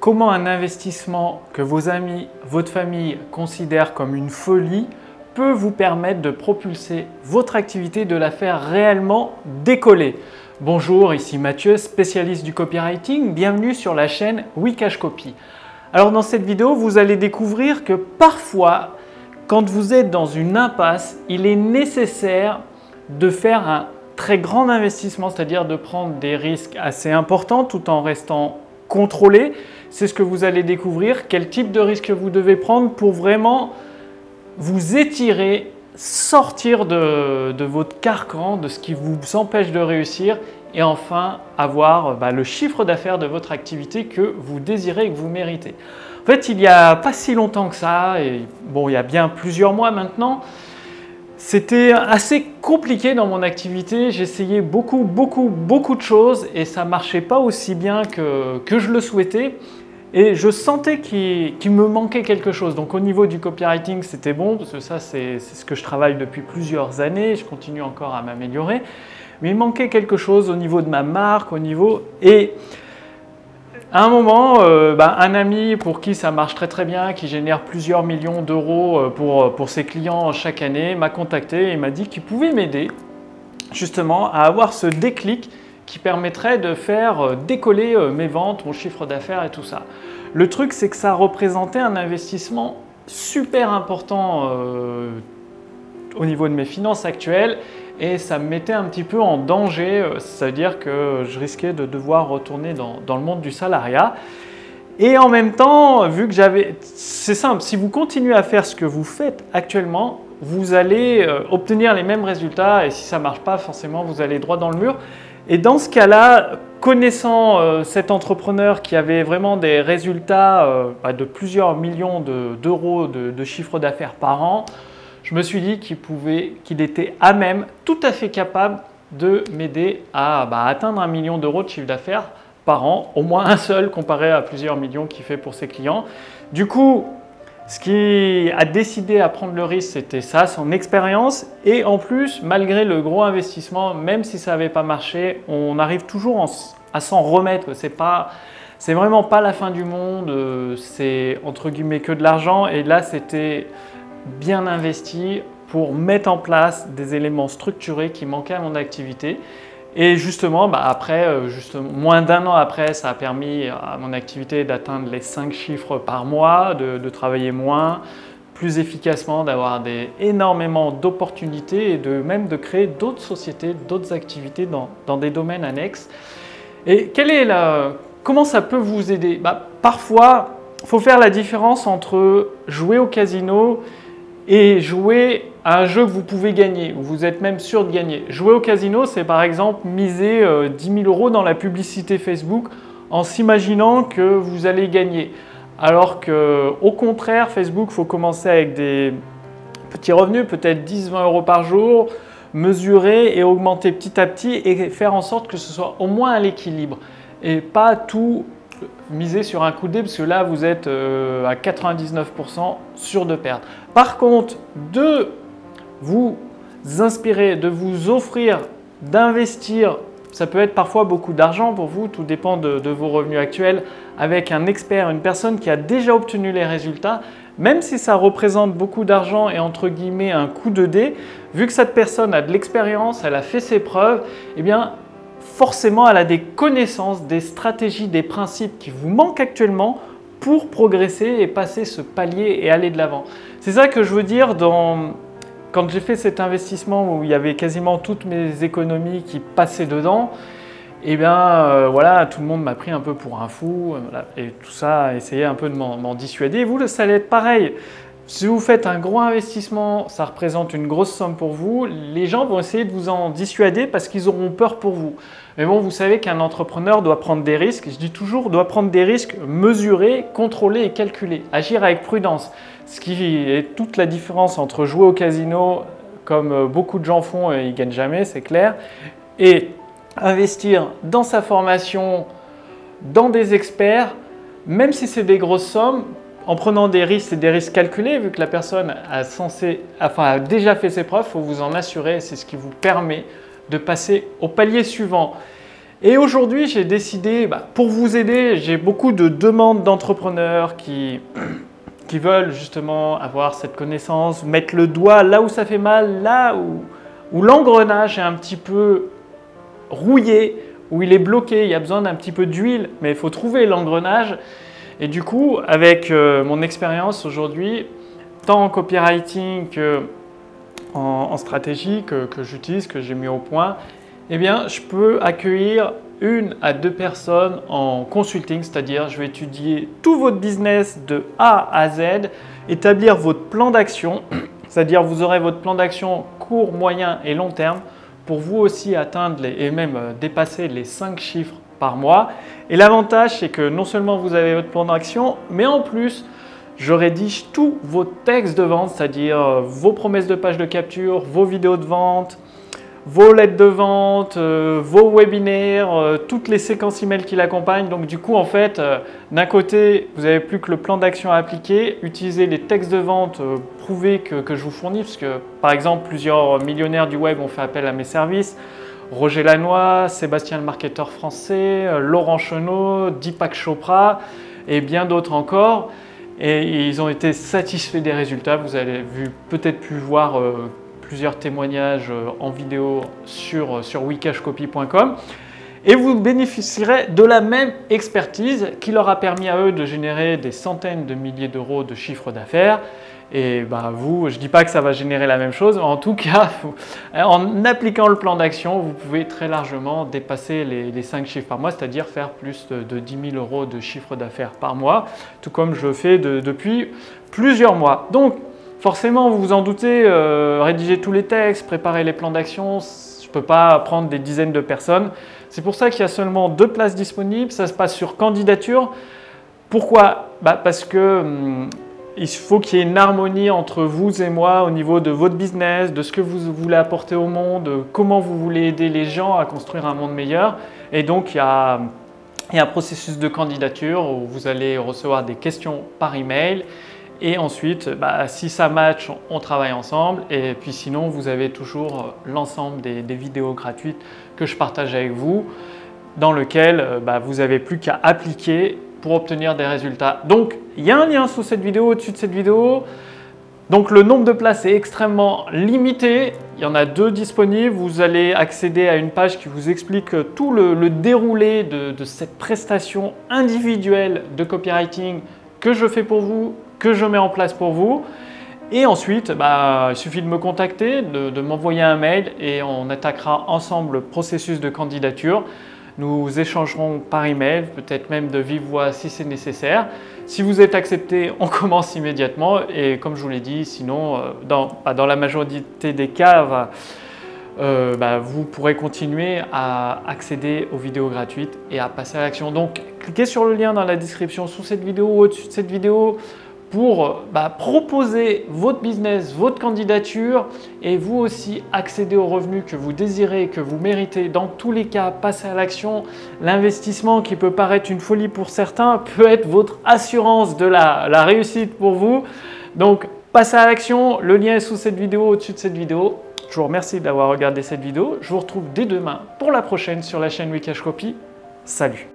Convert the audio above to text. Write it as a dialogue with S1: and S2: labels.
S1: comment un investissement que vos amis, votre famille considèrent comme une folie peut vous permettre de propulser votre activité, de la faire réellement décoller? Bonjour, ici Mathieu, spécialiste du copywriting. Bienvenue sur la chaîne Wikash Copy. Alors dans cette vidéo, vous allez découvrir que parfois, quand vous êtes dans une impasse, il est nécessaire de faire un très grand investissement, c'est-à-dire de prendre des risques assez importants tout en restant contrôlé. C'est ce que vous allez découvrir, quel type de risque vous devez prendre pour vraiment vous étirer, sortir de, votre carcan, de ce qui vous empêche de réussir et enfin avoir bah, le chiffre d'affaires de votre activité que vous désirez et que vous méritez. En fait, il n'y a pas si longtemps que ça, et bon, il y a bien plusieurs mois maintenant, c'était assez compliqué dans mon activité. J'essayais beaucoup, beaucoup, beaucoup de choses et ça marchait pas aussi bien que, je le souhaitais. Et je sentais qu'il me manquait quelque chose. Donc au niveau du copywriting, c'était bon, parce que ça, c'est ce que je travaille depuis plusieurs années. Je continue encore à m'améliorer. Mais il manquait quelque chose au niveau de ma marque, au niveau... Et à un moment, euh, bah, un ami pour qui ça marche très très bien, qui génère plusieurs millions d'euros euh, pour, pour ses clients chaque année, m'a contacté et m'a dit qu'il pouvait m'aider justement à avoir ce déclic qui permettrait de faire euh, décoller euh, mes ventes, mon chiffre d'affaires et tout ça. Le truc, c'est que ça représentait un investissement super important euh, au niveau de mes finances actuelles et ça me mettait un petit peu en danger, c'est-à-dire que je risquais de devoir retourner dans, dans, le monde du salariat. Et en même temps, vu que j'avais... C'est simple, si vous continuez à faire ce que vous faites actuellement, vous allez obtenir les mêmes résultats et si ça ne marche pas, forcément, vous allez droit dans le mur. Et dans ce cas-là, connaissant euh, cet entrepreneur qui avait vraiment des résultats euh, bah, de plusieurs millions d'euros de, chiffre d'affaires par an, je me suis dit qu'il pouvait, qu'il était à même, tout à fait capable de m'aider à bah, atteindre un million d'euros de chiffre d'affaires par an, au moins un seul comparé à plusieurs millions qu'il fait pour ses clients. Du coup, ce qui a décidé à prendre le risque, c'était ça, son expérience. Et en plus, malgré le gros investissement, même si ça n'avait pas marché, on arrive toujours à s'en remettre. C'est pas, c'est vraiment pas la fin du monde. Euh, c'est entre guillemets que de l'argent. Et là, c'était bien investi pour mettre en place des éléments structurés qui manquaient à mon activité. Et justement, bah, après, euh, moins d'un an après, ça a permis à mon activité d'atteindre les 5 chiffres par mois, de, travailler moins, plus efficacement, d'avoir énormément d'opportunités et de même de créer d'autres sociétés, d'autres activités dans, des domaines annexes. Et quelle est la, comment ça peut vous aider? Bah, Parfois, il faut faire la différence entre jouer au casino et jouer à un jeu que vous pouvez gagner, ou vous êtes même sûr de gagner. Jouer au casino, c'est par exemple miser 10 euh, 000 euros dans la publicité Facebook en s'imaginant que vous allez gagner. Alors que, au contraire, Facebook, faut commencer avec des petits revenus, peut-être 10-20 euros par jour, mesurer et augmenter petit à petit et faire en sorte que ce soit au moins à l'équilibre et pas tout miser sur un coup de dé parce que là vous êtes euh, à 99% sûr de perdre. Par contre, de vous inspirer, de vous offrir, d'investir, ça peut être parfois beaucoup d'argent pour vous, tout dépend de, vos revenus actuels, avec un expert, une personne qui a déjà obtenu les résultats, même si ça représente beaucoup d'argent et entre guillemets un coup de dé, vu que cette personne a de l'expérience, elle a fait ses preuves, eh bien forcément elle a des connaissances, des stratégies, des principes qui vous manquent actuellement pour progresser et passer ce palier et aller de l'avant. C'est ça que je veux dire quand j'ai fait cet investissement où il y avait quasiment toutes mes économies qui passaient dedans, et eh bien euh, voilà, tout le monde m'a pris un peu pour un fou, euh, et tout ça, essayé un peu de m'en dissuader. Vous, ça allait être pareil. Si vous faites un gros investissement, ça représente une grosse somme pour vous, les gens vont essayer de vous en dissuader parce qu'ils auront peur pour vous. Mais bon, vous savez qu'un entrepreneur doit prendre des risques, je dis toujours, doit prendre des risques mesurés, contrôlés et calculés, agir avec prudence. Ce qui est toute la différence entre jouer au casino, comme beaucoup de gens font et ils gagnent jamais, c'est clair, et investir dans sa formation, dans des experts, même si c'est des grosses sommes, en prenant des risques, c'est des risques calculés, vu que la personne a, censé, enfin, déjà fait ses preuves, il faut vous en assurer, c'est ce qui vous permet de passer au palier suivant. Et aujourd'hui, j'ai décidé, bah, pour vous aider, j'ai beaucoup de demandes d'entrepreneurs qui, qui veulent justement avoir cette connaissance, mettre le doigt là où ça fait mal, là où, où l'engrenage est un petit peu rouillé, où il est bloqué, il y a besoin d'un petit peu d'huile, mais il faut trouver l'engrenage. Et du coup, avec euh, mon expérience aujourd'hui, tant en copywriting que en, stratégie que, j'utilise, que j'ai mis au point, eh bien, je peux accueillir une à deux personnes en consulting, c'est-à-dire je vais étudier tout votre business de A à Z, établir votre plan d'action, c'est-à-dire vous aurez votre plan d'action court, moyen et long terme pour vous aussi atteindre et même euh, dépasser les 5 chiffres mois. Et l'avantage, c'est que non seulement vous avez votre plan d'action, mais en plus, je rédige tous vos textes de vente, c'est-à-dire euh, vos promesses de page de capture, vos vidéos de vente, vos lettres de vente, euh, vos webinaires, euh, toutes les séquences email qui l'accompagnent. Donc du coup, en fait, d'un côté, vous n'avez plus que le plan d'action à appliquer, utiliser les textes de vente prouvés que, que, je vous fournis, parce que par exemple, plusieurs millionnaires du web ont fait appel à mes services. Roger Lannoy, Sébastien le marketeur français, Laurent Chenot, Deepak Chopra et bien d'autres encore et ils ont été satisfaits des résultats. Vous avez peut-être pu voir euh, plusieurs témoignages euh, en vidéo sur, euh, sur wikashcopy.com et vous bénéficierez de la même expertise qui leur a permis à eux de générer des centaines de milliers d'euros de chiffre d'affaires et bah, vous, je ne dis pas que ça va générer la même chose, en tout cas, en appliquant le plan d'action, vous pouvez très largement dépasser les, 5 chiffres par mois, c'est-à-dire faire plus de, 10 000 euros de chiffre d'affaires par mois, tout comme je fais depuis plusieurs mois. Donc, forcément, vous vous en doutez, euh, rédiger tous les textes, préparer les plans d'action, ne peux pas prendre des dizaines de personnes. C'est pour ça qu'il y a seulement deux places disponibles, ça se passe sur candidature. Pourquoi? Bah Parce que... Hum, il faut qu'il y ait une harmonie entre vous et moi au niveau de votre business, de ce que vous voulez apporter au monde, comment vous voulez aider les gens à construire un monde meilleur. Et donc, il y a, un processus de candidature où vous allez recevoir des questions par email. Et ensuite, bah, si ça match, on travaille ensemble. Et puis sinon, vous avez toujours l'ensemble des, vidéos gratuites que je partage avec vous, dans lequel bah, vous n'avez plus qu'à appliquer pour obtenir des résultats. Donc, il y a un lien sous cette vidéo, au-dessus de cette vidéo. Donc, le nombre de places est extrêmement limité. Il y en a deux disponibles. Vous allez accéder à une page qui vous explique tout le, déroulé de, cette prestation individuelle de copywriting que je fais pour vous, que je mets en place pour vous. Et ensuite, bah, il suffit de me contacter, de, m'envoyer un mail et on attaquera ensemble le processus de candidature. Nous échangerons par email, peut-être même de vive voix si c'est nécessaire. Si vous êtes accepté, on commence immédiatement. Et comme je vous l'ai dit, sinon, euh, bah, dans, la majorité des cas, euh, bah, vous pourrez continuer à accéder aux vidéos gratuites et à passer à l'action. Donc, cliquez sur le lien dans la description sous cette vidéo ou au-dessus de cette vidéo pour bah, proposer votre business, votre candidature et vous aussi accéder aux revenus que vous désirez, que vous méritez. Dans tous les cas, passer à l'action. L'investissement qui peut paraître une folie pour certains peut être votre assurance de la, la réussite pour vous. Donc, passez à l'action. Le lien est sous cette vidéo, au-dessus de cette vidéo. Je vous remercie d'avoir regardé cette vidéo. Je vous retrouve dès demain pour la prochaine sur la chaîne Wikash Copy. Salut